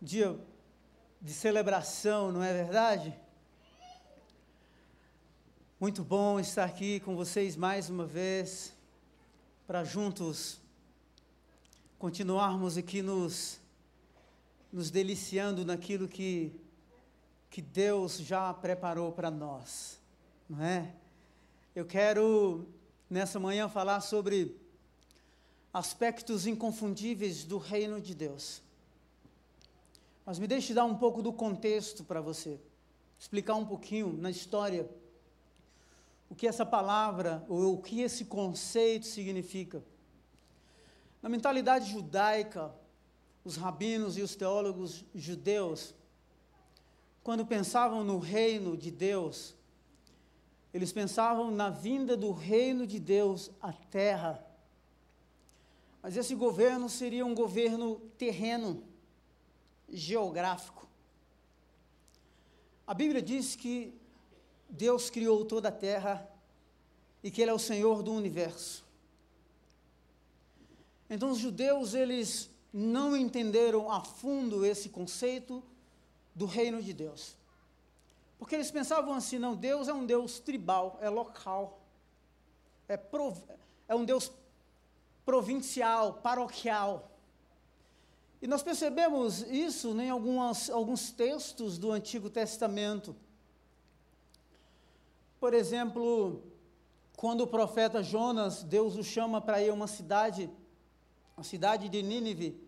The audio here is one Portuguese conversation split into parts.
dia de celebração, não é verdade? Muito bom estar aqui com vocês mais uma vez, para juntos continuarmos aqui nos, nos deliciando naquilo que, que Deus já preparou para nós, não é? Eu quero nessa manhã falar sobre aspectos inconfundíveis do reino de Deus. Mas me deixe dar um pouco do contexto para você, explicar um pouquinho na história o que essa palavra, ou o que esse conceito significa. Na mentalidade judaica, os rabinos e os teólogos judeus, quando pensavam no reino de Deus, eles pensavam na vinda do reino de Deus à terra. Mas esse governo seria um governo terreno geográfico. A Bíblia diz que Deus criou toda a terra e que Ele é o Senhor do universo. Então os judeus, eles não entenderam a fundo esse conceito do reino de Deus. Porque eles pensavam assim, não, Deus é um Deus tribal, é local, é, prov, é um Deus provincial, paroquial. E nós percebemos isso em algumas, alguns textos do Antigo Testamento. Por exemplo, quando o profeta Jonas, Deus o chama para ir a uma cidade, a cidade de Nínive,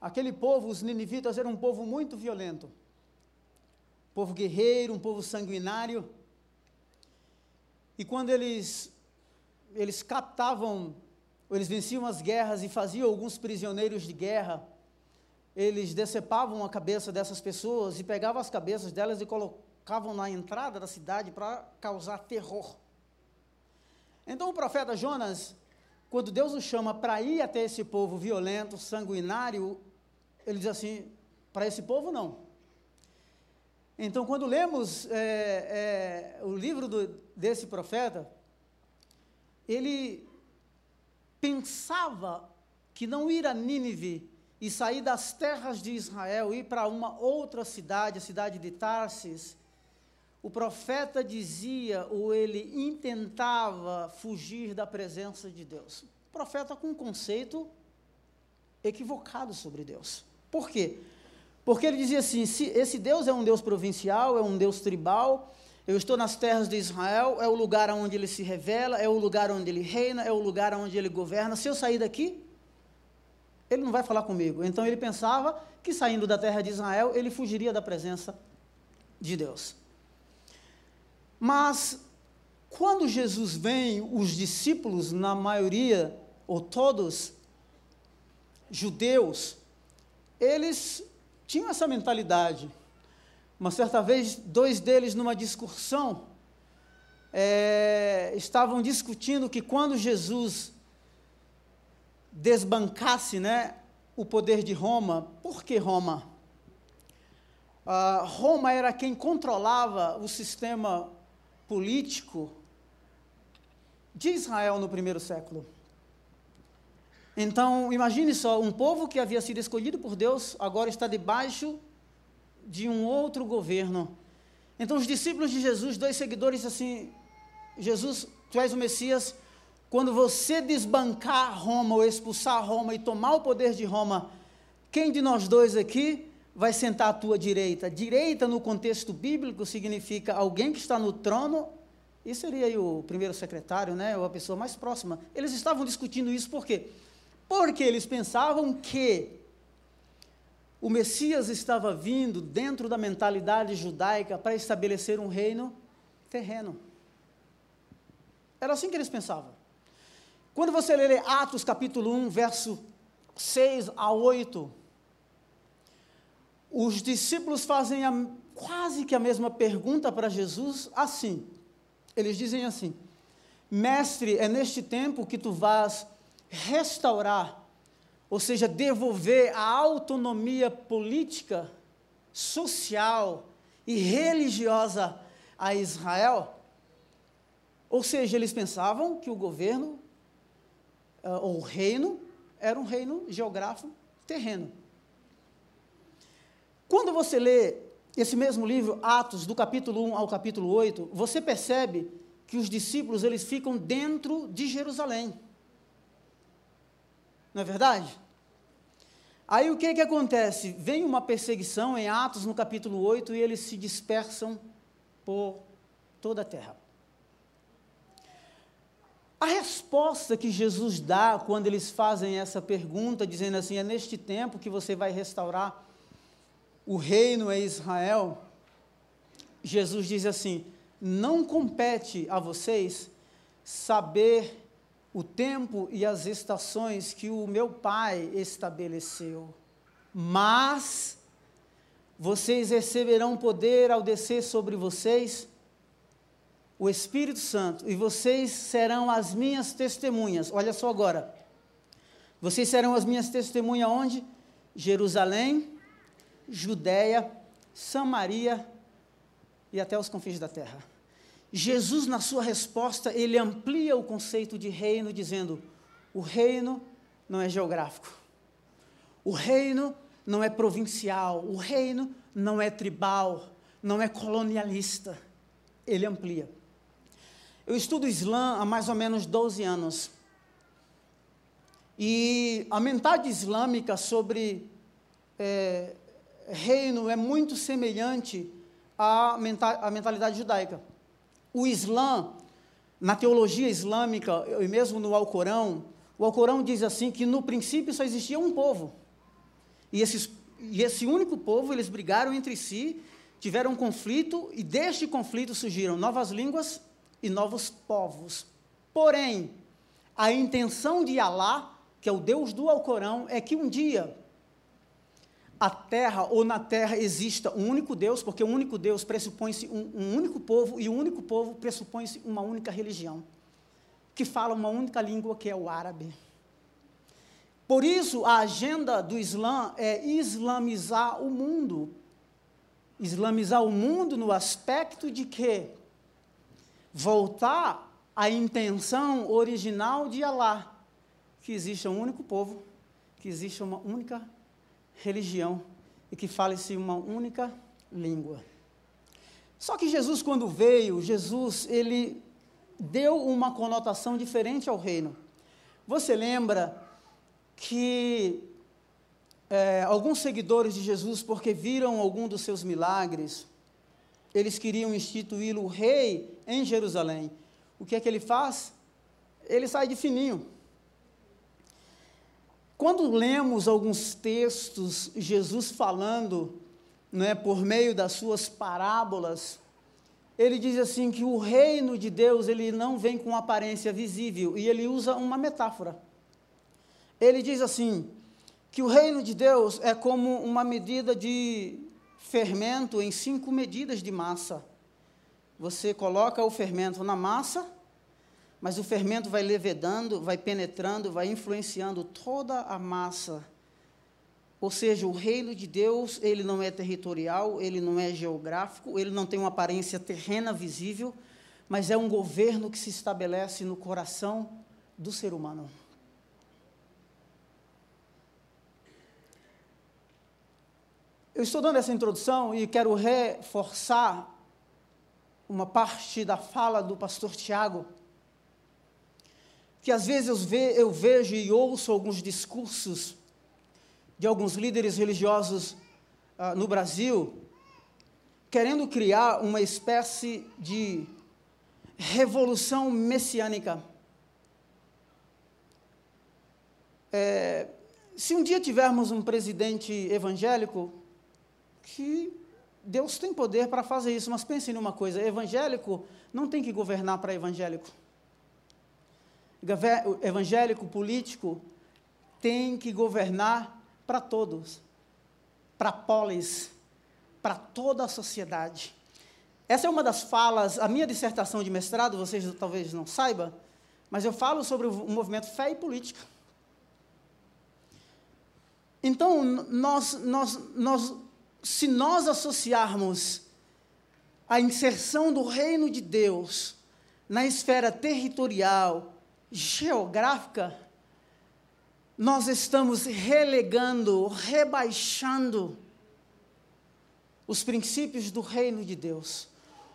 aquele povo, os ninivitas, eram um povo muito violento. Um povo guerreiro, um povo sanguinário. E quando eles, eles captavam, eles venciam as guerras e faziam alguns prisioneiros de guerra, eles decepavam a cabeça dessas pessoas e pegavam as cabeças delas e colocavam na entrada da cidade para causar terror. Então o profeta Jonas, quando Deus o chama para ir até esse povo violento, sanguinário, ele diz assim: para esse povo não. Então, quando lemos é, é, o livro do, desse profeta, ele pensava que não ir a Nínive e sair das terras de Israel, ir para uma outra cidade, a cidade de Tarsis, o profeta dizia ou ele intentava fugir da presença de Deus. O profeta com um conceito equivocado sobre Deus. Por quê? Porque ele dizia assim: se esse Deus é um Deus provincial, é um Deus tribal, eu estou nas terras de Israel, é o lugar onde ele se revela, é o lugar onde ele reina, é o lugar onde ele governa. Se eu sair daqui, ele não vai falar comigo. Então ele pensava que saindo da terra de Israel, ele fugiria da presença de Deus. Mas quando Jesus vem, os discípulos, na maioria, ou todos, judeus, eles tinham essa mentalidade. Uma certa vez, dois deles, numa discussão, é, estavam discutindo que quando Jesus desbancasse né, o poder de Roma. Por que Roma? Uh, Roma era quem controlava o sistema político de Israel no primeiro século. Então, imagine só, um povo que havia sido escolhido por Deus agora está debaixo de um outro governo. Então, os discípulos de Jesus, dois seguidores, assim: Jesus, tu és o Messias, quando você desbancar Roma ou expulsar Roma e tomar o poder de Roma, quem de nós dois aqui vai sentar à tua direita? Direita, no contexto bíblico, significa alguém que está no trono, e seria o primeiro secretário, né, ou a pessoa mais próxima. Eles estavam discutindo isso por quê? Porque eles pensavam que o Messias estava vindo dentro da mentalidade judaica para estabelecer um reino terreno. Era assim que eles pensavam. Quando você lê Atos capítulo 1, verso 6 a 8, os discípulos fazem a, quase que a mesma pergunta para Jesus, assim. Eles dizem assim: Mestre, é neste tempo que tu vas restaurar, ou seja, devolver a autonomia política, social e religiosa a Israel? Ou seja, eles pensavam que o governo uh, ou reino, era um reino geográfico terreno. Quando você lê esse mesmo livro, Atos, do capítulo 1 ao capítulo 8, você percebe que os discípulos eles ficam dentro de Jerusalém. Não é verdade? Aí o que que acontece? Vem uma perseguição em Atos no capítulo 8 e eles se dispersam por toda a terra. A resposta que Jesus dá quando eles fazem essa pergunta, dizendo assim: é neste tempo que você vai restaurar o reino em Israel, Jesus diz assim: não compete a vocês saber o tempo e as estações que o meu Pai estabeleceu, mas vocês receberão poder ao descer sobre vocês o Espírito Santo, e vocês serão as minhas testemunhas. Olha só agora. Vocês serão as minhas testemunhas onde? Jerusalém, Judéia, Samaria e até os confins da terra. Jesus, na sua resposta, ele amplia o conceito de reino, dizendo: o reino não é geográfico, o reino não é provincial, o reino não é tribal, não é colonialista. Ele amplia. Eu estudo Islã há mais ou menos 12 anos. E a mentalidade islâmica sobre é, reino é muito semelhante à, mentalidade judaica. O Islã, na teologia islâmica, e mesmo no Alcorão, o Alcorão diz assim que no princípio só existia um povo. E, esses, e esse único povo, eles brigaram entre si, tiveram um conflito, e deste conflito surgiram novas línguas, e novos povos. Porém, a intenção de Alá, que é o Deus do Alcorão, é que um dia a terra ou na terra exista um único Deus, porque um único Deus pressupõe-se um, um, único povo e o um único povo pressupõe-se uma única religião, que fala uma única língua que é o árabe. Por isso, a agenda do Islã é islamizar o mundo. Islamizar o mundo no aspecto de que voltar à intenção original de Alá, que existe um único povo, que existe uma única religião e que fale-se uma única língua. Só que Jesus, quando veio, Jesus, ele deu uma conotação diferente ao reino. Você lembra que é, alguns seguidores de Jesus, porque viram algum dos seus milagres, eles queriam instituí-lo rei em Jerusalém. O que é que ele faz? Ele sai de fininho. Quando lemos alguns textos, Jesus falando, né, por meio das suas parábolas, ele diz assim que o reino de Deus ele não vem com aparência visível e ele usa uma metáfora. Ele diz assim que o reino de Deus é como uma medida de fermento em cinco medidas de massa. Você coloca o fermento na massa, mas o fermento vai levedando, vai penetrando, vai influenciando toda a massa. Ou seja, o reino de Deus, ele não é territorial, ele não é geográfico, ele não tem uma aparência terrena visível, mas é um governo que se estabelece no coração do ser humano. Eu estou dando essa introdução e quero reforçar uma parte da fala do pastor Tiago, que às vezes eu, ve, eu vejo e ouço alguns discursos de alguns líderes religiosos uh, no Brasil, querendo criar uma espécie de revolução messiânica. É, se um dia tivermos um presidente evangélico, que Deus tem poder para fazer isso, mas pense numa coisa: evangélico não tem que governar para evangélico. Evangélico político tem que governar para todos, para polis, para toda a sociedade. Essa é uma das falas, a minha dissertação de mestrado, vocês talvez não saibam, mas eu falo sobre o movimento fé e política. Então, nós, nós, nós se nós associarmos a inserção do reino de Deus na esfera territorial, geográfica, nós estamos relegando, rebaixando os princípios do reino de Deus.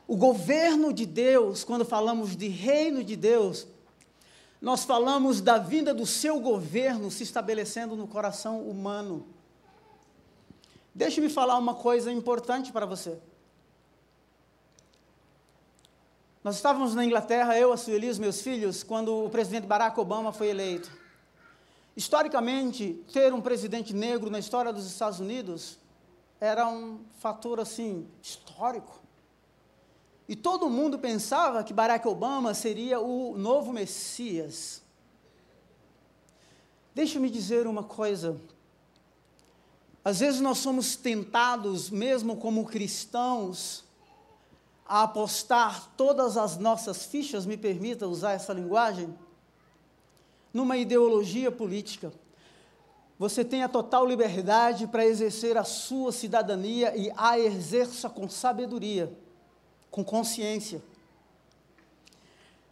O governo de Deus, quando falamos de reino de Deus, nós falamos da vinda do seu governo se estabelecendo no coração humano. Deixe-me falar uma coisa importante para você. Nós estávamos na Inglaterra, eu, a Sueli os meus filhos, quando o presidente Barack Obama foi eleito. Historicamente, ter um presidente negro na história dos Estados Unidos era um fator assim histórico. E todo mundo pensava que Barack Obama seria o novo Messias. Deixa-me dizer uma coisa. Às vezes nós somos tentados, mesmo como cristãos, a apostar todas as nossas fichas, me permita usar essa linguagem, numa ideologia política. Você tem a total liberdade para exercer a sua cidadania e a exerça com sabedoria, com consciência.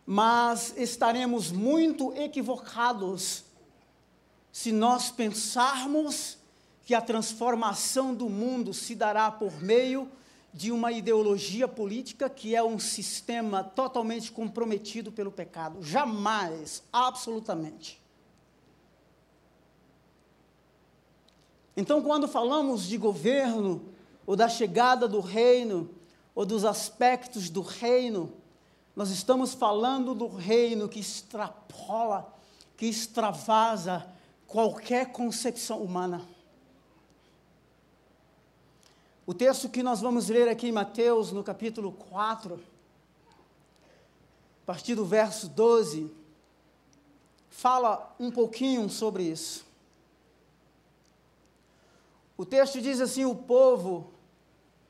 Mas estaremos muito equivocados se nós pensarmos que a transformação do mundo se dará por meio de uma ideologia política que é um sistema totalmente comprometido pelo pecado. Jamais, absolutamente. Então, quando falamos de governo, ou da chegada do reino, ou dos aspectos do reino, nós estamos falando do reino que extrapola, que extravasa qualquer concepção humana. O texto que nós vamos ler aqui em Mateus, no capítulo 4, a partir do verso 12, fala um pouquinho sobre isso. O texto diz assim: o povo,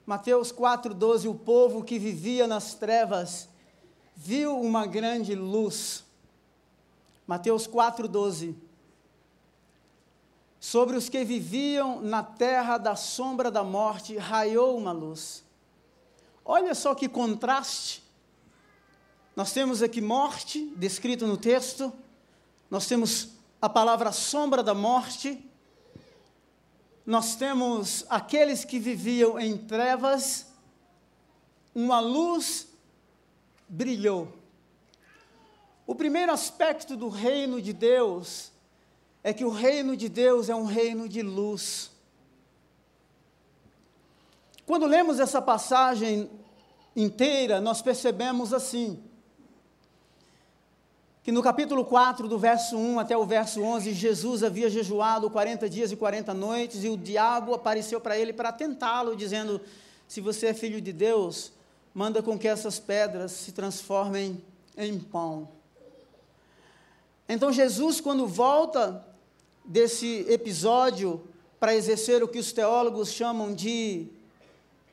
Mateus 4,12, o povo que vivia nas trevas viu uma grande luz. Mateus 4,12 Sobre os que viviam na terra da sombra da morte, raiou uma luz. Olha só que contraste. Nós temos aqui morte, descrito no texto, nós temos a palavra sombra da morte, nós temos aqueles que viviam em trevas, uma luz brilhou. O primeiro aspecto do reino de Deus é que o reino de Deus é um reino de luz. Quando lemos essa passagem inteira, nós percebemos assim: que no capítulo 4, do verso 1 até o verso 11, Jesus havia jejuado 40 dias e 40 noites, e o diabo apareceu para ele para tentá-lo, dizendo: Se você é filho de Deus, manda com que essas pedras se transformem em pão. Então Jesus, quando volta desse episódio para exercer o que os teólogos chamam de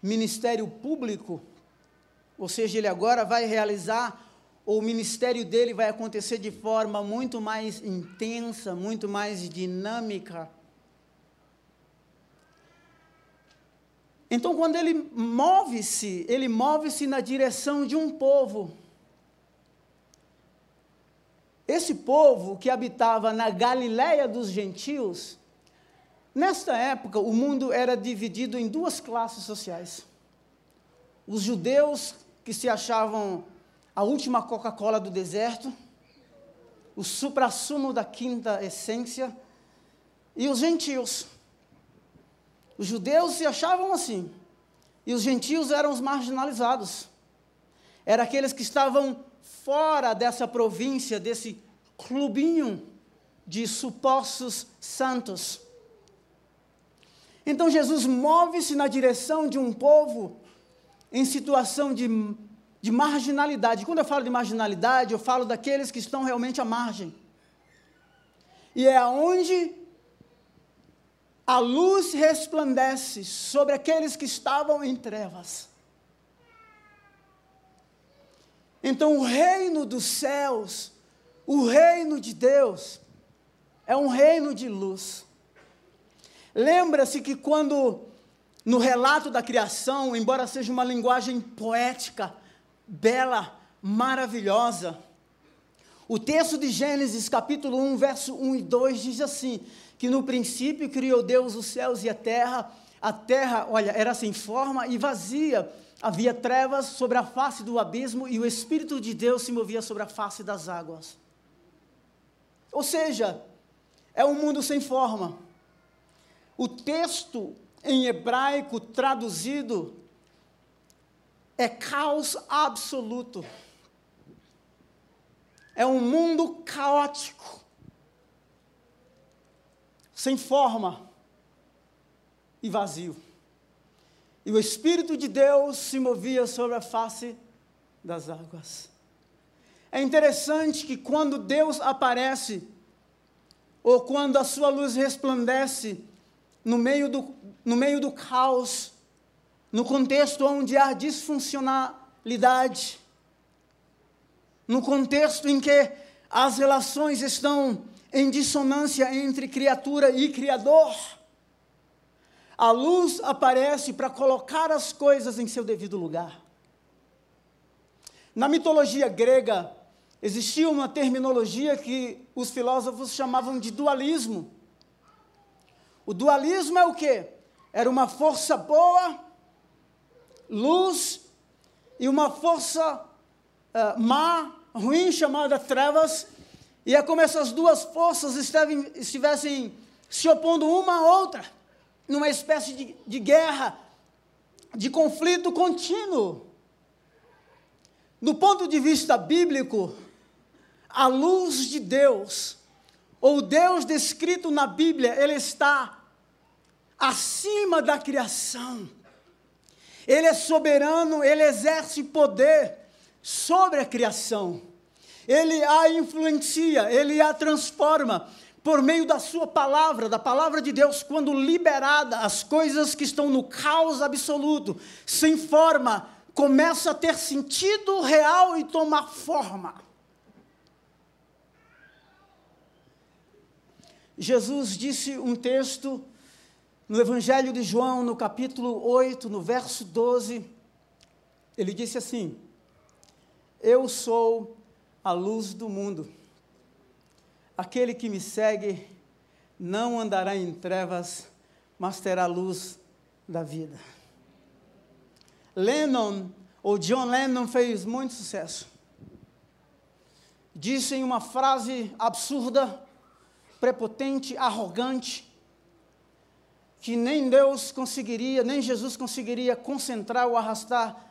ministério público, ou seja, ele agora vai realizar, ou o ministério dele vai acontecer de forma muito mais intensa, muito mais dinâmica. Então, quando ele move-se, ele move-se na direção de um povo. Esse povo que habitava na Galiléia dos gentios, nesta época o mundo era dividido em duas classes sociais. Os judeus que se achavam a última Coca-Cola do deserto, o suprassumo da quinta essência, e os gentios. Os judeus se achavam assim, e os gentios eram os marginalizados. Eram aqueles que estavam fora dessa província, desse clubinho de supostos santos. Então Jesus move-se na direção de um povo em situação de, de marginalidade. Quando eu falo de marginalidade, eu falo daqueles que estão realmente à margem. E é aonde a luz resplandece sobre aqueles que estavam em trevas. Então, o reino dos céus, o reino de Deus, é um reino de luz. Lembra-se que quando, no relato da criação, embora seja uma linguagem poética, bela, maravilhosa, o texto de Gênesis, capítulo 1, verso 1 e 2 diz assim: que no princípio criou Deus os céus e a terra, A terra, olha, era sem forma e vazia. Havia trevas sobre a face do abismo e o Espírito de Deus se movia sobre a face das águas. Ou seja, é um mundo sem forma. O texto em hebraico traduzido é caos absoluto. É um mundo caótico, sem forma e vazio. E o Espírito de Deus se movia sobre a face das águas. É interessante que quando Deus aparece, ou quando a sua luz resplandece no meio do, no meio do caos, no contexto onde há disfuncionalidade, no contexto em que as relações estão em dissonância entre criatura e Criador, a luz aparece para colocar as coisas em seu devido lugar. Na mitologia grega, existia uma terminologia que os filósofos chamavam de dualismo. O dualismo é o quê? Era uma força boa, luz, e uma força uh, má, ruim, chamada trevas, e é como essas duas forças estivessem, se opondo uma à outra, numa espécie de, de guerra, de conflito contínuo. Do ponto de vista bíblico, a luz de Deus, ou Deus descrito na Bíblia, ele está acima da criação. Ele é soberano, ele exerce poder sobre a criação. Ele a influencia, ele a transforma por meio da sua palavra, da palavra de Deus, quando liberada, as coisas que estão no caos absoluto, sem forma, começam a ter sentido real e tomar forma. Jesus disse um texto no Evangelho de João, no capítulo 8, no verso 12, ele disse assim: Eu sou a luz do mundo. Aquele que me segue não andará em trevas, mas terá luz da vida. Lennon, ou John Lennon, fez muito sucesso. Disse em uma frase absurda, prepotente, arrogante, que nem Deus conseguiria, nem Jesus conseguiria concentrar ou arrastar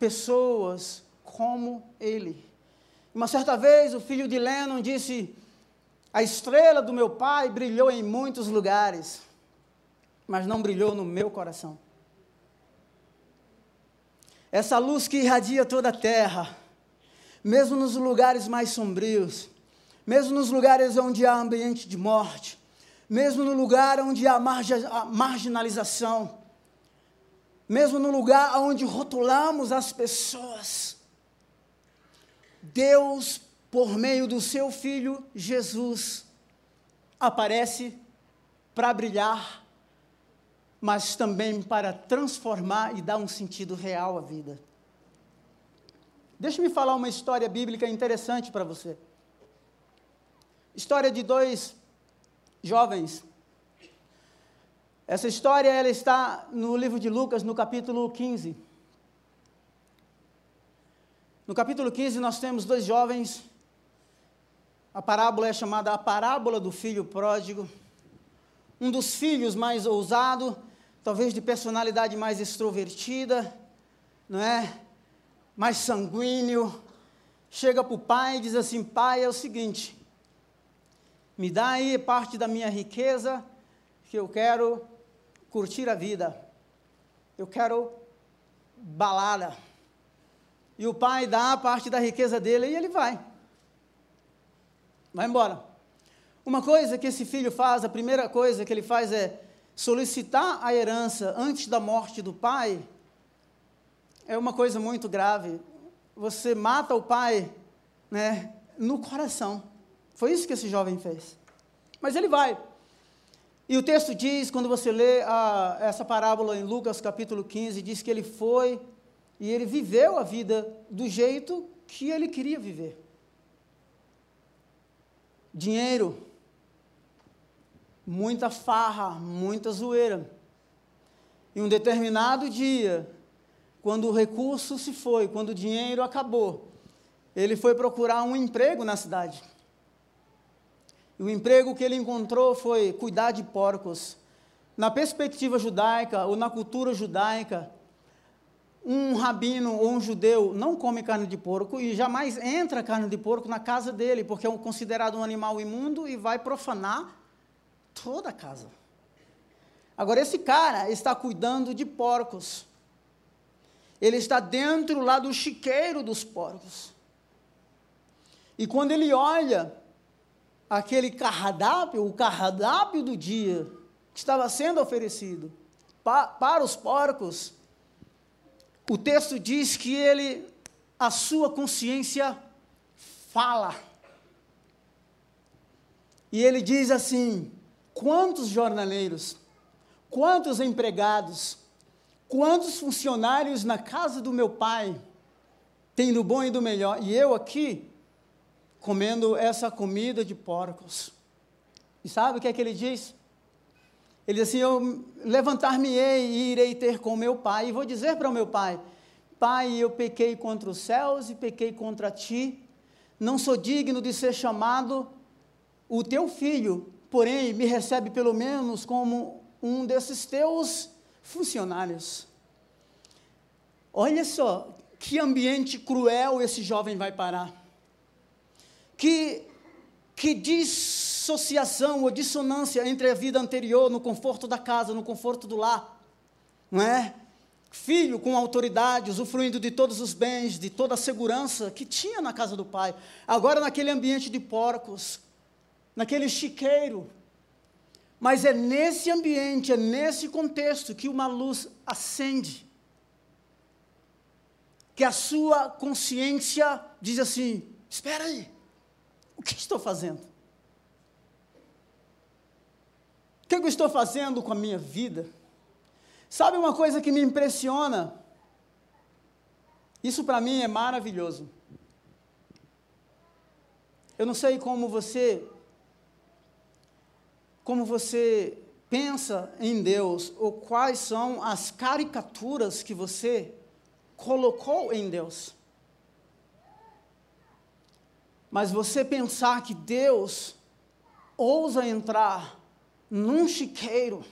pessoas como ele. Uma certa vez o filho de Lennon disse: A estrela do meu pai brilhou em muitos lugares, mas não brilhou no meu coração. Essa luz que irradia toda a terra, mesmo nos lugares mais sombrios, mesmo nos lugares onde há ambiente de morte, mesmo no lugar onde há marginalização, mesmo no lugar onde rotulamos as pessoas. Deus, por meio do seu Filho Jesus, aparece para brilhar, mas também para transformar e dar um sentido real à vida. Deixe-me falar uma história bíblica interessante para você. História de dois jovens. Essa história ela está no livro de Lucas, no capítulo 15. No capítulo 15 nós temos dois jovens. A parábola é chamada a parábola do filho pródigo. Um dos filhos mais ousado, talvez de personalidade mais extrovertida, não é? Mais sanguíneo. Chega para o pai e diz assim: Pai, é o seguinte, me dá aí parte da minha riqueza, que eu quero curtir a vida. Eu quero balada. E o pai dá parte da riqueza dele e ele vai. Vai embora. Uma coisa que esse filho faz, a primeira coisa que ele faz é solicitar a herança antes da morte do pai. É uma coisa muito grave. Você mata o pai, né, no coração. Foi isso que esse jovem fez. Mas ele vai. E o texto diz, quando você lê a, essa parábola em Lucas capítulo 15, diz que ele foi e ele viveu a vida do jeito que ele queria viver. Dinheiro, muita farra, muita zoeira. E um determinado dia, quando o recurso se foi, quando o dinheiro acabou, ele foi procurar um emprego na cidade. E o emprego que ele encontrou foi cuidar de porcos. Na perspectiva judaica ou na cultura judaica, um rabino ou um judeu não come carne de porco e jamais entra carne de porco na casa dele, porque é considerado um animal imundo e vai profanar toda a casa. Agora, esse cara está cuidando de porcos. Ele está dentro lá do chiqueiro dos porcos. E quando ele olha aquele cardápio, o cardápio do dia que estava sendo oferecido pa, para os porcos, o texto diz que ele, a sua consciência fala. E ele diz assim: quantos jornaleiros, quantos empregados, quantos funcionários na casa do meu pai têm do bom e do melhor, e eu aqui comendo essa comida de porcos. E sabe o que é que ele diz? Ele diz assim: Eu levantar-me-ei e irei ter com meu pai, e vou dizer para o meu pai: Pai, eu pequei contra os céus e pequei contra ti, não sou digno de ser chamado o teu filho, porém me recebe pelo menos como um desses teus funcionários. Olha só que ambiente cruel esse jovem vai parar que, que dissociação ou dissonância entre a vida anterior, no conforto da casa, no conforto do lar, não é? Filho com autoridade, usufruindo de todos os bens, de toda a segurança que tinha na casa do pai, agora naquele ambiente de porcos, naquele chiqueiro. Mas é nesse ambiente, é nesse contexto que uma luz acende. Que a sua consciência diz assim: espera aí, o que estou fazendo? O que eu estou fazendo com a minha vida? Sabe uma coisa que me impressiona? Isso para mim é maravilhoso. Eu não sei como você como você pensa em Deus ou quais são as caricaturas que você colocou em Deus. Mas você pensar que Deus ousa entrar num chiqueiro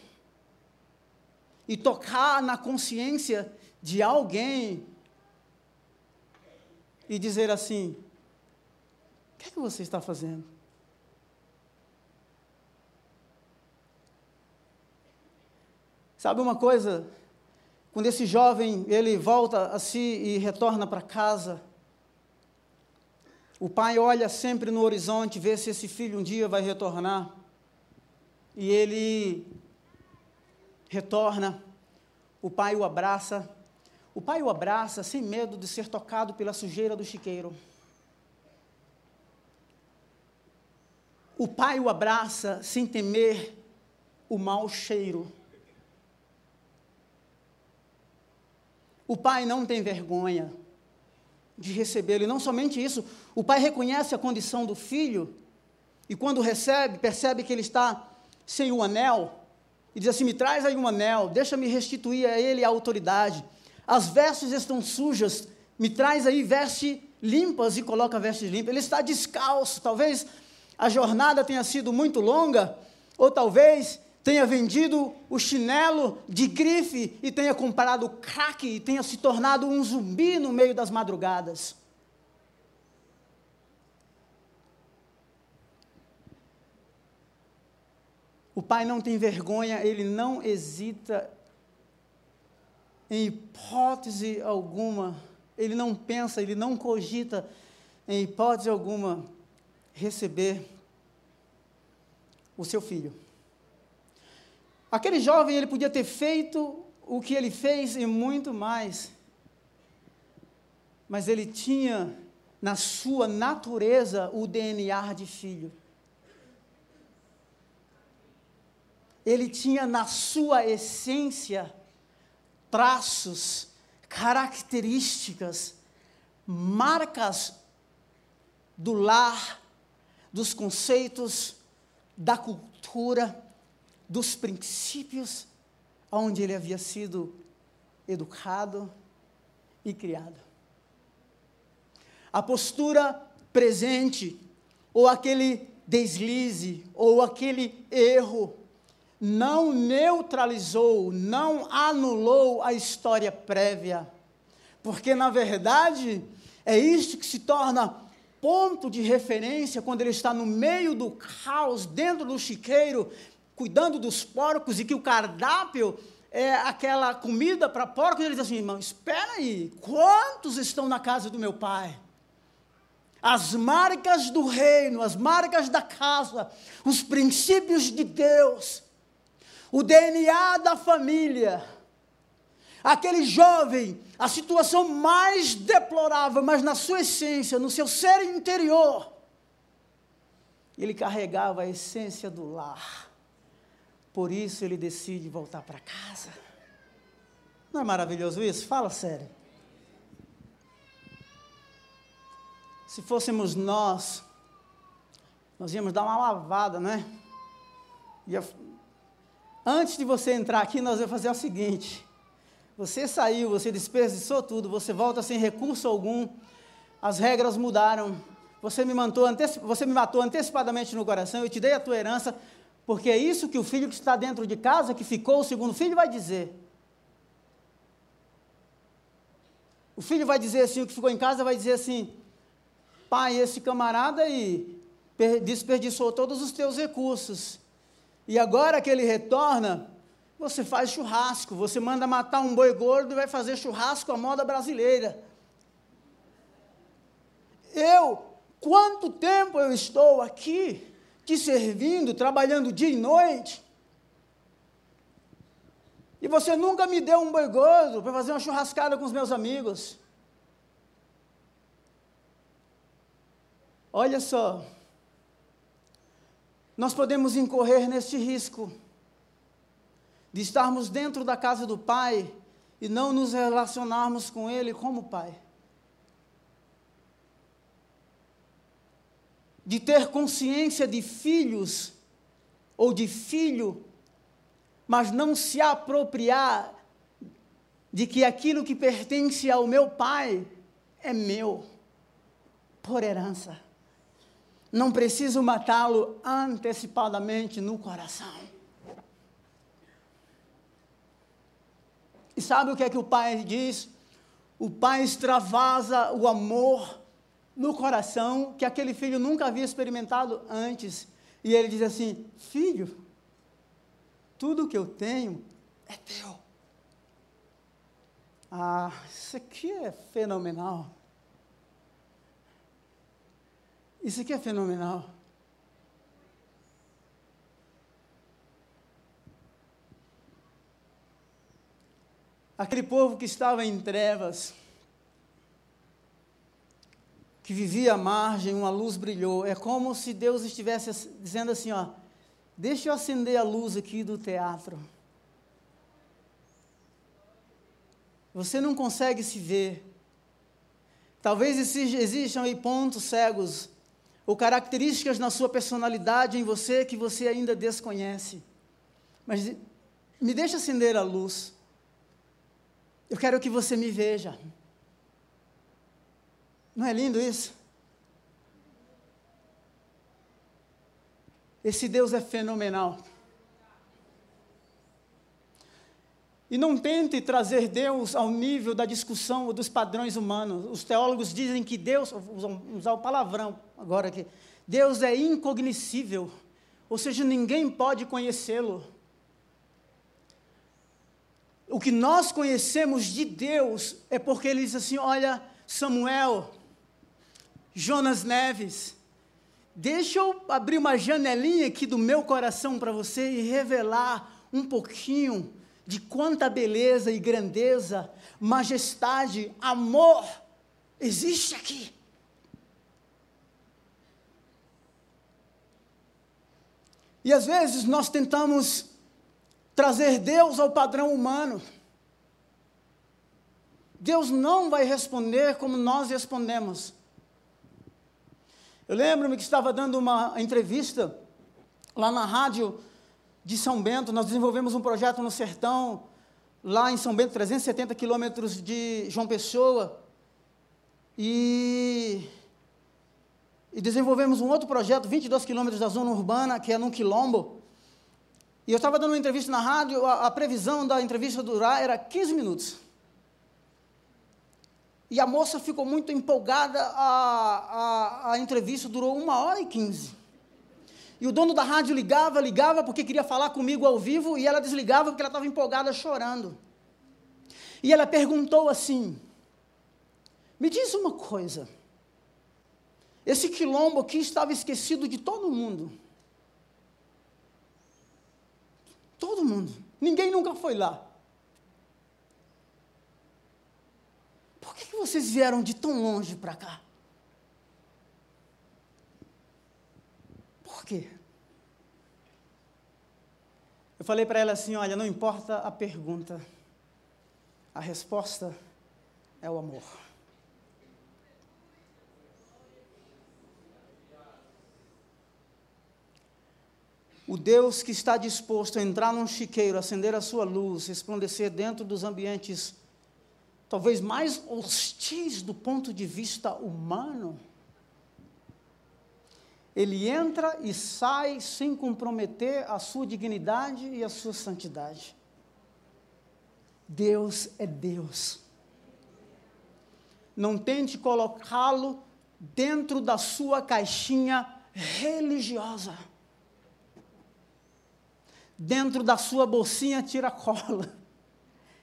e tocar na consciência de alguém e dizer assim: o que é que você está fazendo? Sabe uma coisa? Quando esse jovem ele volta a si e retorna para casa, o pai olha sempre no horizonte, vê se esse filho um dia vai retornar. E ele retorna. O pai o abraça. O pai o abraça sem medo de ser tocado pela sujeira do chiqueiro. O pai o abraça sem temer o mau cheiro. O pai não tem vergonha de recebê-lo. E não somente isso, o pai reconhece a condição do filho, e quando recebe, percebe que ele está sem o anel, e diz assim: Me traz aí um anel, deixa-me restituir a ele a autoridade. As vestes estão sujas, me traz aí vestes limpas e coloca vestes limpas. Ele está descalço, talvez a jornada tenha sido muito longa, ou talvez tenha vendido o chinelo de grife e tenha comprado crack e tenha se tornado um zumbi no meio das madrugadas. O pai não tem vergonha, ele não hesita em hipótese alguma, ele não pensa, ele não cogita em hipótese alguma receber o seu filho. Aquele jovem, ele podia ter feito o que ele fez e muito mais. Mas ele tinha na sua natureza o DNA de filho. Ele tinha na sua essência traços, características, marcas do lar, dos conceitos, da cultura, dos princípios, onde ele havia sido educado e criado. A postura presente, ou aquele deslize, ou aquele erro, não neutralizou, não anulou a história prévia. Porque, na verdade, é isso que se torna ponto de referência quando ele está no meio do caos, dentro do chiqueiro, cuidando dos porcos, e que o cardápio é aquela comida para porcos, ele diz assim: irmão, espera aí, quantos estão na casa do meu pai? As marcas do reino, as marcas da casa, os princípios de Deus, o DNA da família. Aquele jovem, a situação mais deplorável, mas na sua essência, no seu ser interior, ele carregava a essência do lar. Por isso ele decide voltar para casa. Não é maravilhoso isso? Fala sério. Se fôssemos nós, nós íamos dar uma lavada, né? Ia, antes de você entrar aqui, nós íamos fazer o seguinte: você saiu, você desperdiçou tudo, você volta sem recurso algum, as regras mudaram, você me, matou, você me matou antecipadamente no coração, eu te dei a tua herança, porque é isso que o filho que está dentro de casa, que ficou o segundo filho, vai dizer. O filho vai dizer assim, o que ficou em casa vai dizer assim: pai, esse camarada aí desperdiçou todos os teus recursos. E agora que ele retorna, você faz churrasco, você manda matar um boi gordo e vai fazer churrasco à moda brasileira. Eu, quanto tempo eu estou aqui? te servindo, trabalhando dia e noite. E você nunca me deu um boi gordo para fazer uma churrascada com os meus amigos. Olha só, nós podemos incorrer neste risco de estarmos dentro da casa do Pai e não nos relacionarmos com Ele como Pai. de ter consciência de filhos ou de filho, mas não se apropriar de que aquilo que pertence ao meu pai é meu, por herança. Não preciso matá-lo antecipadamente no coração. E sabe o que é que o pai diz? O pai extravasa o amor no coração que aquele filho nunca havia experimentado antes. E ele diz assim: Filho, tudo que eu tenho é teu. Ah, isso aqui é fenomenal. Isso aqui é fenomenal. Aquele povo que estava em trevas, que vivia à margem, uma luz brilhou. É como se Deus estivesse dizendo assim: ó, deixa eu acender a luz aqui do teatro. Você não consegue se ver. Talvez existam aí pontos cegos ou características na sua personalidade em você que você ainda desconhece. Mas me deixa acender a luz. Eu quero que você me veja. Não é lindo isso? Esse Deus é fenomenal. E não tente trazer Deus ao nível da discussão ou dos padrões humanos. Os teólogos dizem que Deus, vamos usar o palavrão agora aqui, Deus é incognoscível, ou seja, ninguém pode conhecê-lo. O que nós conhecemos de Deus é porque ele diz assim: olha, Samuel, Jonas Neves, deixa eu abrir uma janelinha aqui do meu coração para você e revelar um pouquinho de quanta beleza e grandeza, majestade, amor existe aqui. E às vezes nós tentamos trazer Deus ao padrão humano. Deus não vai responder como nós respondemos. Eu lembro-me que estava dando uma entrevista lá na rádio de São Bento, nós desenvolvemos um projeto no sertão, lá em São Bento, 370 quilômetros de João Pessoa, e, e desenvolvemos um outro projeto, 22 quilômetros da zona urbana, que é num quilombo. E eu estava dando uma entrevista na rádio, a, a previsão da entrevista durar era 15 minutos. E a moça ficou muito empolgada, a, a, a entrevista durou uma hora e quinze. E o dono da rádio ligava, ligava porque queria falar comigo ao vivo, e ela desligava porque ela estava empolgada chorando. E ela perguntou assim: Me diz uma coisa. Esse quilombo aqui estava esquecido de todo mundo. Todo mundo. Ninguém nunca foi lá. Por que, que vocês vieram de tão longe para cá? Quê? Eu falei para ela assim: olha, não importa a pergunta, a resposta é o amor. O Deus que está disposto a entrar num chiqueiro, acender a sua luz, resplandecer dentro dos ambientes talvez mais hostis do ponto de vista humano, ele entra e sai sem comprometer a sua dignidade e a sua santidade. Deus é Deus. Não tente colocá-lo dentro da sua caixinha religiosa. Dentro da sua bolsinha tira-cola.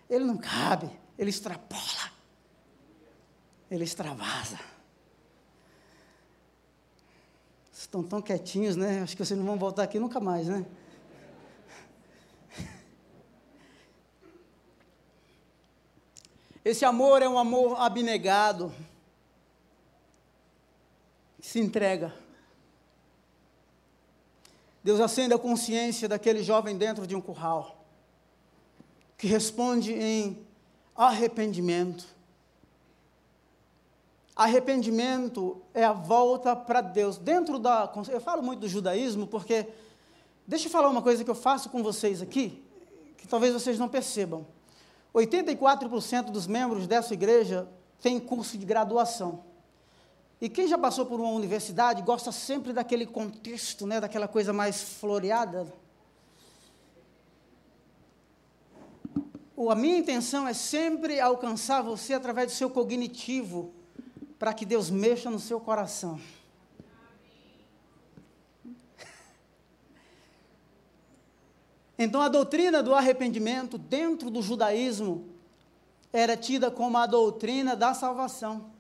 Ele não cabe ele extrapola, ele extravasa. Estão tão quietinhos, né? Acho que vocês não vão voltar aqui nunca mais, né? Esse amor é um amor abnegado, que se entrega. Deus acende a consciência daquele jovem dentro de um curral, que responde em arrependimento. Arrependimento é a volta para Deus. Dentro da. Eu falo muito do judaísmo porque. Deixa eu falar uma coisa que eu faço com vocês aqui, que talvez vocês não percebam. 84% dos membros dessa igreja têm curso de graduação. E quem já passou por uma universidade gosta sempre daquele contexto, né, daquela coisa mais floreada. a minha intenção é sempre alcançar você através do seu cognitivo, para que Deus mexa no seu coração. Então, a doutrina do arrependimento dentro do judaísmo era tida como a doutrina da salvação.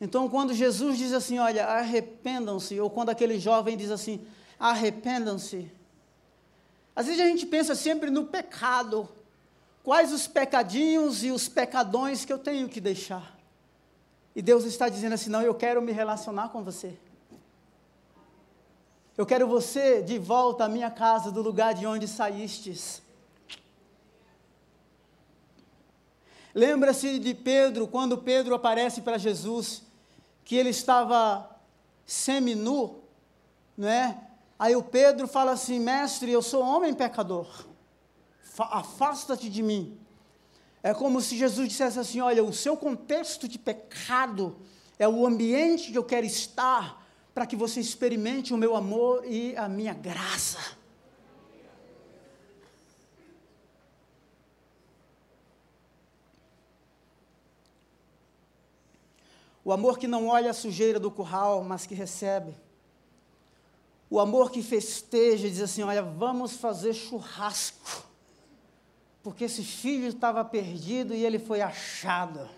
Então, quando Jesus diz assim, olha, arrependam-se, ou quando aquele jovem diz assim, arrependam-se, às vezes a gente pensa sempre no pecado. Quais os pecadinhos e os pecadões que eu tenho que deixar? E Deus está dizendo assim: não, eu quero me relacionar com você. Eu quero você de volta à minha casa, do lugar de onde saístes. Lembra-se de Pedro, quando Pedro aparece para Jesus, que ele estava semi-nu, não é? Aí o Pedro fala assim: Mestre, eu sou homem pecador, afasta-te de mim. É como se Jesus dissesse assim: Olha, o seu contexto de pecado é o ambiente que eu quero estar para que você experimente o meu amor e a minha graça. O amor que não olha a sujeira do curral, mas que recebe. O amor que festeja, diz assim: olha, vamos fazer churrasco. Porque esse filho estava perdido e ele foi achado.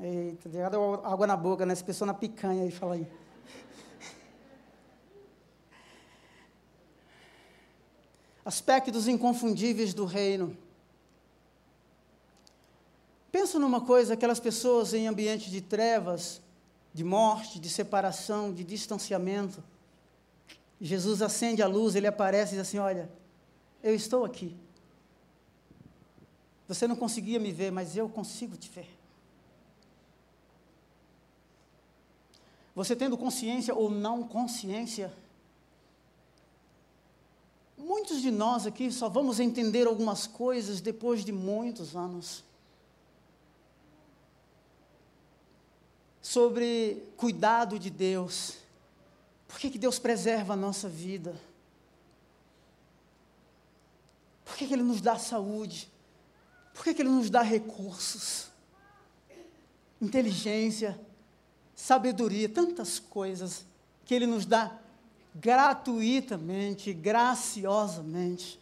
Eita, deu água na boca, né? Essa pessoa na picanha aí, fala aí. Aspectos inconfundíveis do reino. Pensa numa coisa, aquelas pessoas em ambiente de trevas, de morte, de separação, de distanciamento. Jesus acende a luz, ele aparece e diz assim: Olha, eu estou aqui. Você não conseguia me ver, mas eu consigo te ver. Você tendo consciência ou não consciência, muitos de nós aqui só vamos entender algumas coisas depois de muitos anos. Sobre cuidado de Deus. Por que, que Deus preserva a nossa vida? Por que, que Ele nos dá saúde? Por que, que Ele nos dá recursos? Inteligência, sabedoria, tantas coisas que Ele nos dá gratuitamente, graciosamente.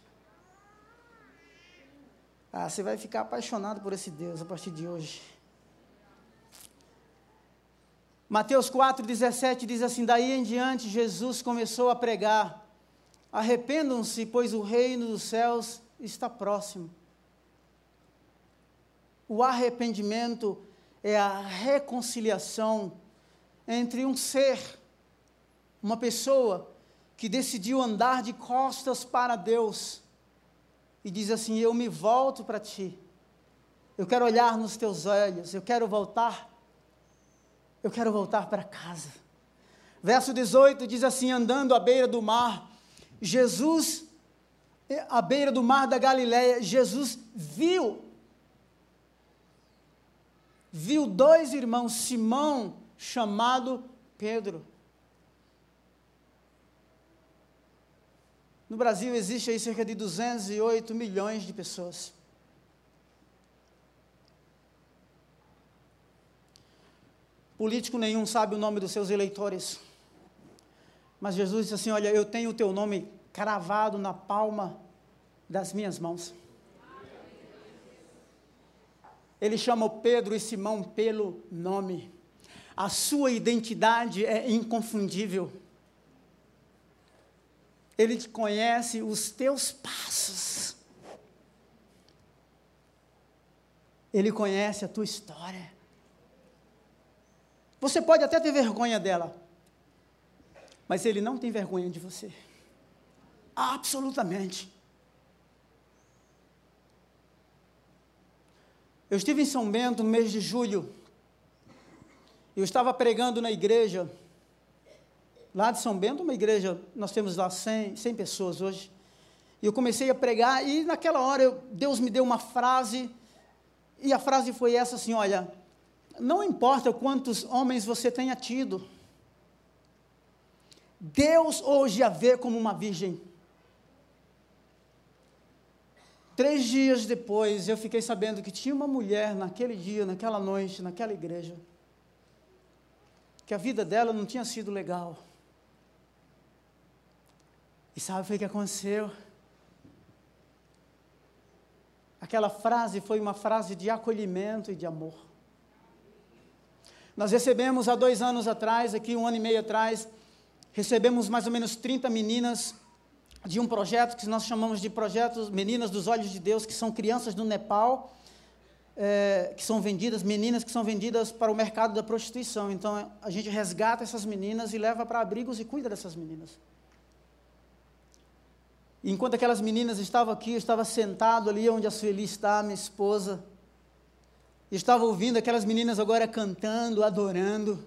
Ah, você vai ficar apaixonado por esse Deus a partir de hoje. Mateus 4,17 diz assim: Daí em diante Jesus começou a pregar: Arrependam-se, pois o reino dos céus está próximo. O arrependimento é a reconciliação entre um ser, uma pessoa que decidiu andar de costas para Deus e diz assim: Eu me volto para ti, eu quero olhar nos teus olhos, eu quero voltar, eu quero voltar para casa. Verso 18 diz assim: Andando à beira do mar, Jesus, à beira do mar da Galileia, Jesus viu, viu dois irmãos, Simão, chamado Pedro. No Brasil existe aí cerca de 208 milhões de pessoas. Político nenhum sabe o nome dos seus eleitores. Mas Jesus disse assim: Olha, eu tenho o teu nome cravado na palma das minhas mãos. Ele chama Pedro e Simão pelo nome. A sua identidade é inconfundível. Ele conhece os teus passos. Ele conhece a tua história. Você pode até ter vergonha dela, mas ele não tem vergonha de você. Absolutamente. Eu estive em São Bento no mês de julho. Eu estava pregando na igreja, lá de São Bento, uma igreja, nós temos lá 100, 100 pessoas hoje. E eu comecei a pregar, e naquela hora eu, Deus me deu uma frase, e a frase foi essa assim: olha, não importa quantos homens você tenha tido, Deus hoje a vê como uma virgem. Três dias depois, eu fiquei sabendo que tinha uma mulher naquele dia, naquela noite, naquela igreja, que a vida dela não tinha sido legal. E sabe o que aconteceu? Aquela frase foi uma frase de acolhimento e de amor. Nós recebemos há dois anos atrás, aqui um ano e meio atrás, recebemos mais ou menos 30 meninas de um projeto que nós chamamos de projetos Meninas dos Olhos de Deus, que são crianças do Nepal, é, que são vendidas, meninas que são vendidas para o mercado da prostituição. Então a gente resgata essas meninas e leva para abrigos e cuida dessas meninas. Enquanto aquelas meninas estavam aqui, eu estava sentado ali onde a Sueli está, minha esposa, estava ouvindo aquelas meninas agora cantando, adorando.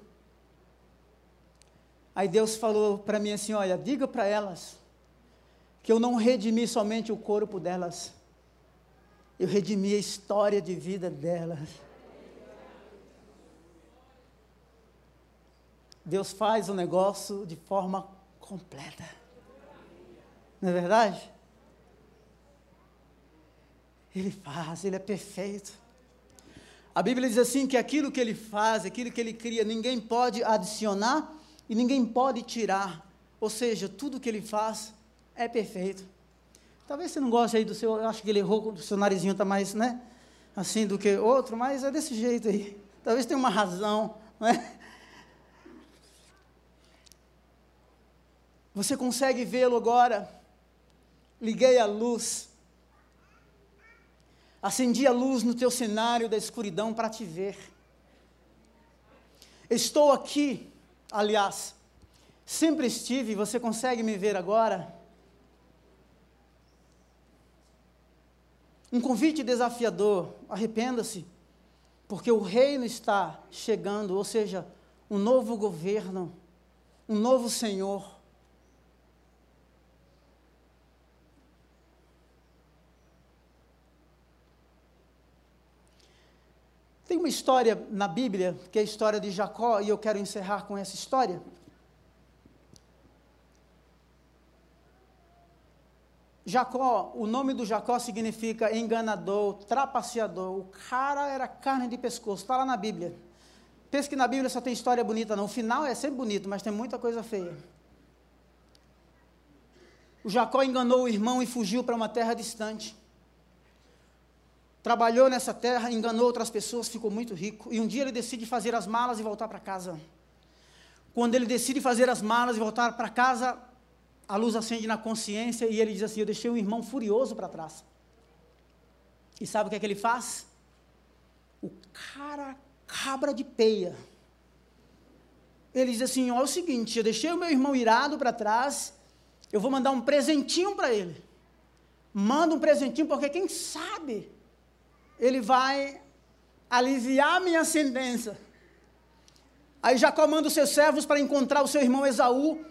Aí Deus falou para mim assim: Olha, diga para elas que eu não redimi somente o corpo delas, eu redimi a história de vida delas. Deus faz o negócio de forma completa. Não é verdade? Ele faz, ele é perfeito. A Bíblia diz assim que aquilo que ele faz, aquilo que ele cria, ninguém pode adicionar e ninguém pode tirar. Ou seja, tudo que ele faz é perfeito. Talvez você não goste aí do seu, eu acho que ele errou, o seu narizinho está mais, né, assim do que outro, mas é desse jeito aí. Talvez tenha uma razão, não é? Você consegue vê-lo agora? Liguei a luz. Acendi a luz no teu cenário da escuridão para te ver. Estou aqui Aliás, sempre estive, você consegue me ver agora? Um convite desafiador, arrependa-se, porque o reino está chegando, ou seja, um novo governo, um novo Senhor. Tem uma história na Bíblia, que é a história de Jacó, e eu quero encerrar com essa história. Jacó, o nome do Jacó significa enganador, trapaceador. O cara era carne de pescoço, está lá na Bíblia. Pensa que na Bíblia só tem história bonita, não. O final é sempre bonito, mas tem muita coisa feia. O Jacó enganou o irmão e fugiu para uma terra distante. Trabalhou nessa terra, enganou outras pessoas, ficou muito rico. E um dia ele decide fazer as malas e voltar para casa. Quando ele decide fazer as malas e voltar para casa, a luz acende na consciência e ele diz assim: Eu deixei um irmão furioso para trás. E sabe o que é que ele faz? O cara cabra de peia. Ele diz assim: Olha é o seguinte, eu deixei o meu irmão irado para trás, eu vou mandar um presentinho para ele. Manda um presentinho, porque quem sabe ele vai aliviar minha sentença. Aí Jacó manda os seus servos para encontrar o seu irmão Esaú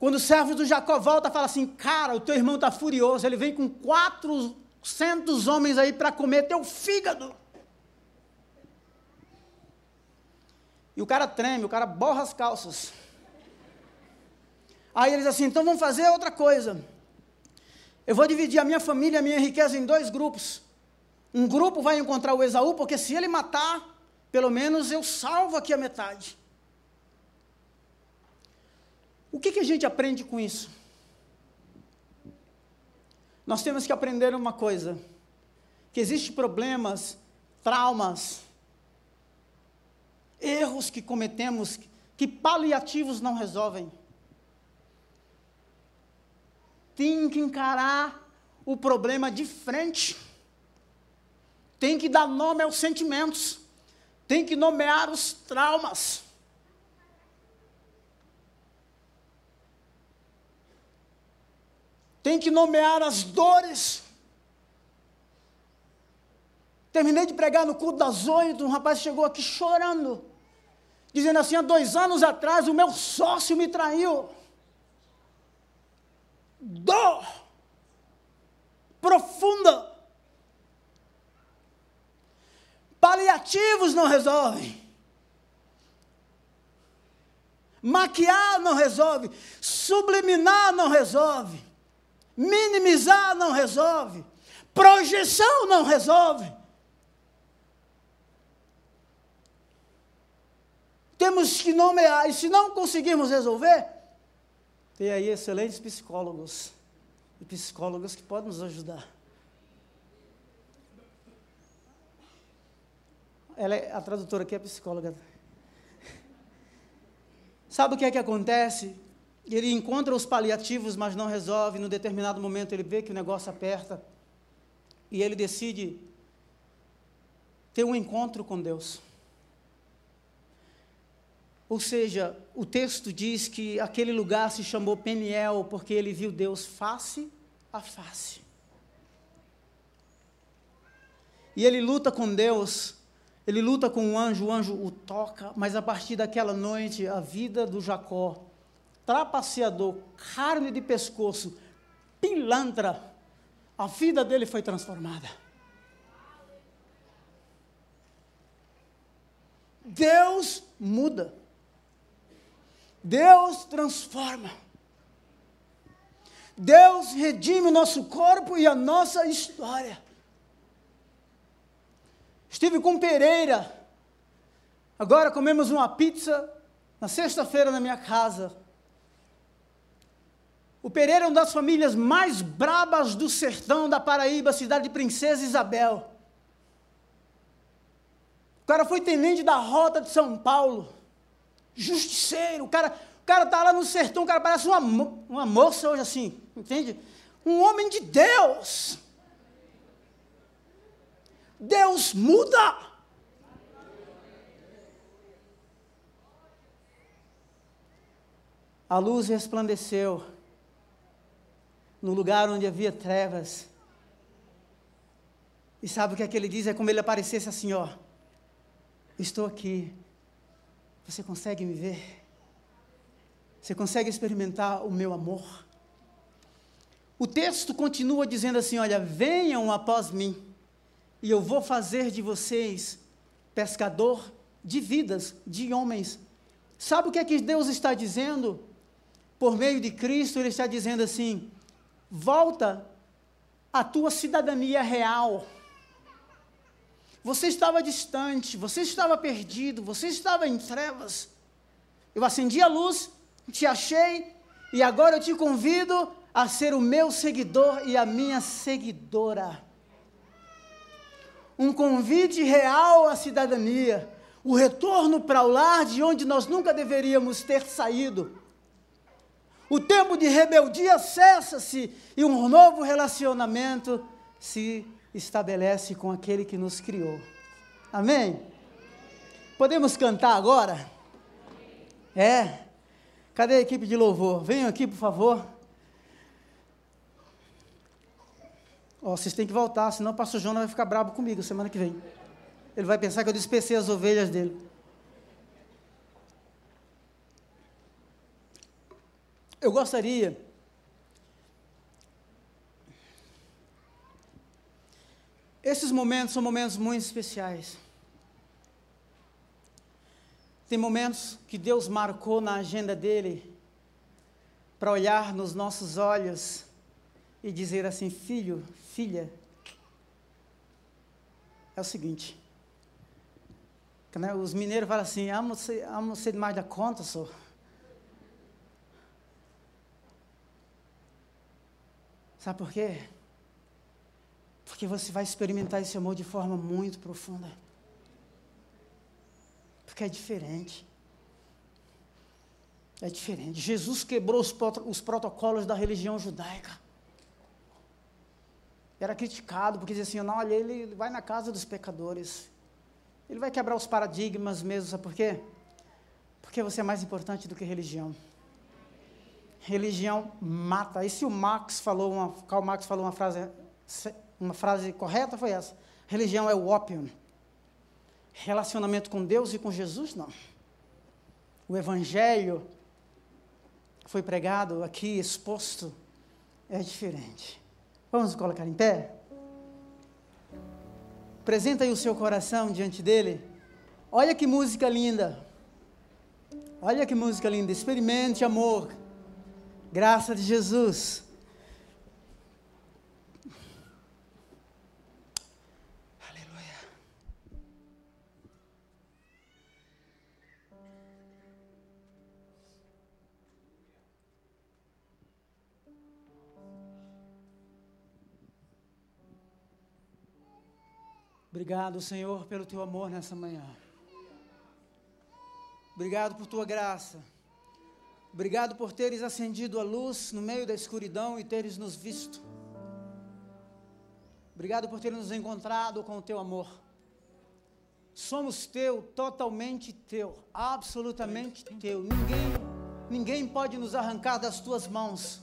quando o servo do Jacó volta, fala assim: Cara, o teu irmão está furioso. Ele vem com 400 homens aí para comer teu fígado. E o cara treme, o cara borra as calças. Aí eles assim: Então vamos fazer outra coisa. Eu vou dividir a minha família, a minha riqueza em dois grupos. Um grupo vai encontrar o Esaú, porque se ele matar, pelo menos eu salvo aqui a metade. O que, que a gente aprende com isso? Nós temos que aprender uma coisa: que existem problemas, traumas, erros que cometemos que paliativos não resolvem. Tem que encarar o problema de frente. Tem que dar nome aos sentimentos. Tem que nomear os traumas. tem que nomear as dores. Terminei de pregar no culto das oito, um rapaz chegou aqui chorando, dizendo assim: há dois anos atrás o meu sócio me traiu. Dor profunda. Paliativos não resolvem. Maquiar não resolve. Subliminar não resolve. Minimizar não resolve. Projeção não resolve. Temos que nomear, e se não conseguirmos resolver, tem aí excelentes psicólogos e psicólogas que podem nos ajudar. Ela é, a tradutora aqui é psicóloga. Sabe o que é que acontece? ele encontra os paliativos, mas não resolve. No determinado momento, ele vê que o negócio aperta e ele decide ter um encontro com Deus. Ou seja, o texto diz que aquele lugar se chamou Peniel porque ele viu Deus face a face. E ele luta com Deus, ele luta com o anjo, o anjo o toca, mas a partir daquela noite a vida do Jacó trapaceador, carne de pescoço, pilantra, a vida dele foi transformada. Deus muda. Deus transforma. Deus redime o nosso corpo e a nossa história. Estive com Pereira. Agora comemos uma pizza na sexta-feira na minha casa. O Pereira é uma das famílias mais brabas do sertão da Paraíba, cidade de Princesa Isabel. O cara foi tenente da rota de São Paulo. Justiceiro. O cara, o cara tá lá no sertão, o cara parece uma, uma moça hoje assim, entende? Um homem de Deus. Deus muda. A luz resplandeceu no lugar onde havia trevas. E sabe o que é que ele diz? É como ele aparecesse assim, ó. Estou aqui. Você consegue me ver? Você consegue experimentar o meu amor? O texto continua dizendo assim: Olha, venham após mim, e eu vou fazer de vocês pescador de vidas, de homens. Sabe o que é que Deus está dizendo? Por meio de Cristo, Ele está dizendo assim: volta à tua cidadania real. Você estava distante, você estava perdido, você estava em trevas. Eu acendi a luz, te achei, e agora eu te convido a ser o meu seguidor e a minha seguidora. Um convite real à cidadania, o retorno para o lar de onde nós nunca deveríamos ter saído. O tempo de rebeldia cessa-se e um novo relacionamento se estabelece com aquele que nos criou. Amém? Podemos cantar agora? É. Cadê a equipe de louvor? Venham aqui, por favor. Ó, oh, vocês têm que voltar, senão o pastor Jonas vai ficar bravo comigo semana que vem. Ele vai pensar que eu despecei as ovelhas dele. Eu gostaria Esses momentos são momentos muito especiais. Tem momentos que Deus marcou na agenda dele para olhar nos nossos olhos e dizer assim: filho, filha, é o seguinte. Né, os mineiros falam assim: amo você, amo você demais da conta, senhor. Sabe por quê? Porque você vai experimentar esse amor de forma muito profunda. Porque é diferente. É diferente. Jesus quebrou os protocolos da religião judaica. Era criticado porque dizia assim: não, olha, ele vai na casa dos pecadores. Ele vai quebrar os paradigmas mesmo, sabe por quê? Porque você é mais importante do que religião. Religião mata. E se o Marx falou uma, Karl Marx falou uma frase uma frase correta foi essa. Religião é o ópio. Relacionamento com Deus e com Jesus, não. O Evangelho foi pregado aqui, exposto, é diferente. Vamos colocar em pé? Apresenta aí o seu coração diante dele. Olha que música linda. Olha que música linda. Experimente amor. Graça de Jesus. Obrigado, Senhor, pelo teu amor nessa manhã. Obrigado por tua graça. Obrigado por teres acendido a luz no meio da escuridão e teres nos visto. Obrigado por teres nos encontrado com o teu amor. Somos teu, totalmente teu, absolutamente teu. Ninguém, ninguém pode nos arrancar das tuas mãos.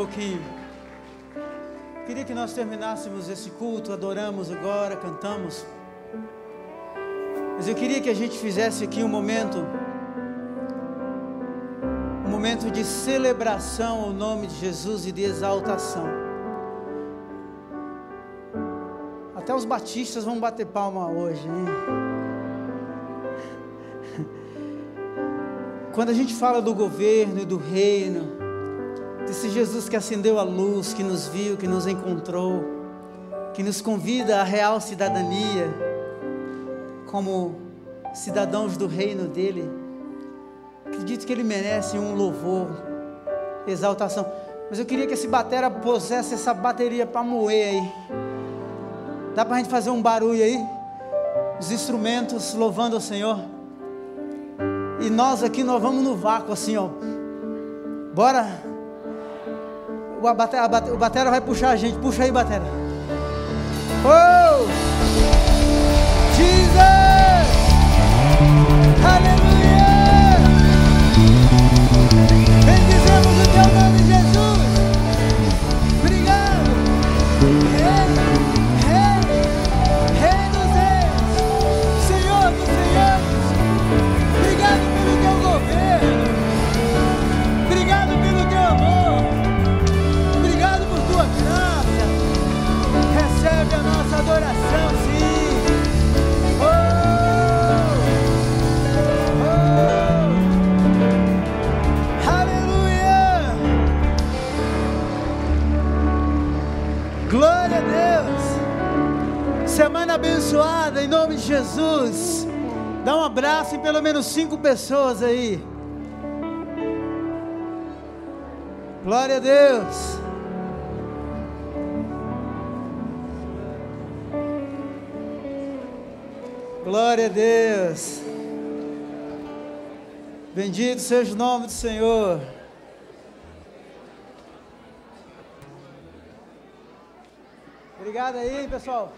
Pouquinho. Queria que nós terminássemos esse culto, adoramos agora, cantamos. Mas eu queria que a gente fizesse aqui um momento, um momento de celebração ao nome de Jesus e de exaltação. Até os batistas vão bater palma hoje, hein? Quando a gente fala do governo e do reino, desse Jesus que acendeu a luz, que nos viu, que nos encontrou, que nos convida à real cidadania, como cidadãos do reino dele, acredito que ele merece um louvor, exaltação. Mas eu queria que esse batera pusesse essa bateria para moer aí. Dá para a gente fazer um barulho aí? Os instrumentos louvando o Senhor. E nós aqui, nós vamos no vácuo assim, ó. Bora. O batera, o batera vai puxar a gente. Puxa aí, batera. Oh! Jesus! Aleluia! Abençoada em nome de Jesus. Dá um abraço em pelo menos cinco pessoas aí. Glória a Deus. Glória a Deus. Bendito seja o nome do Senhor. Obrigado aí, pessoal.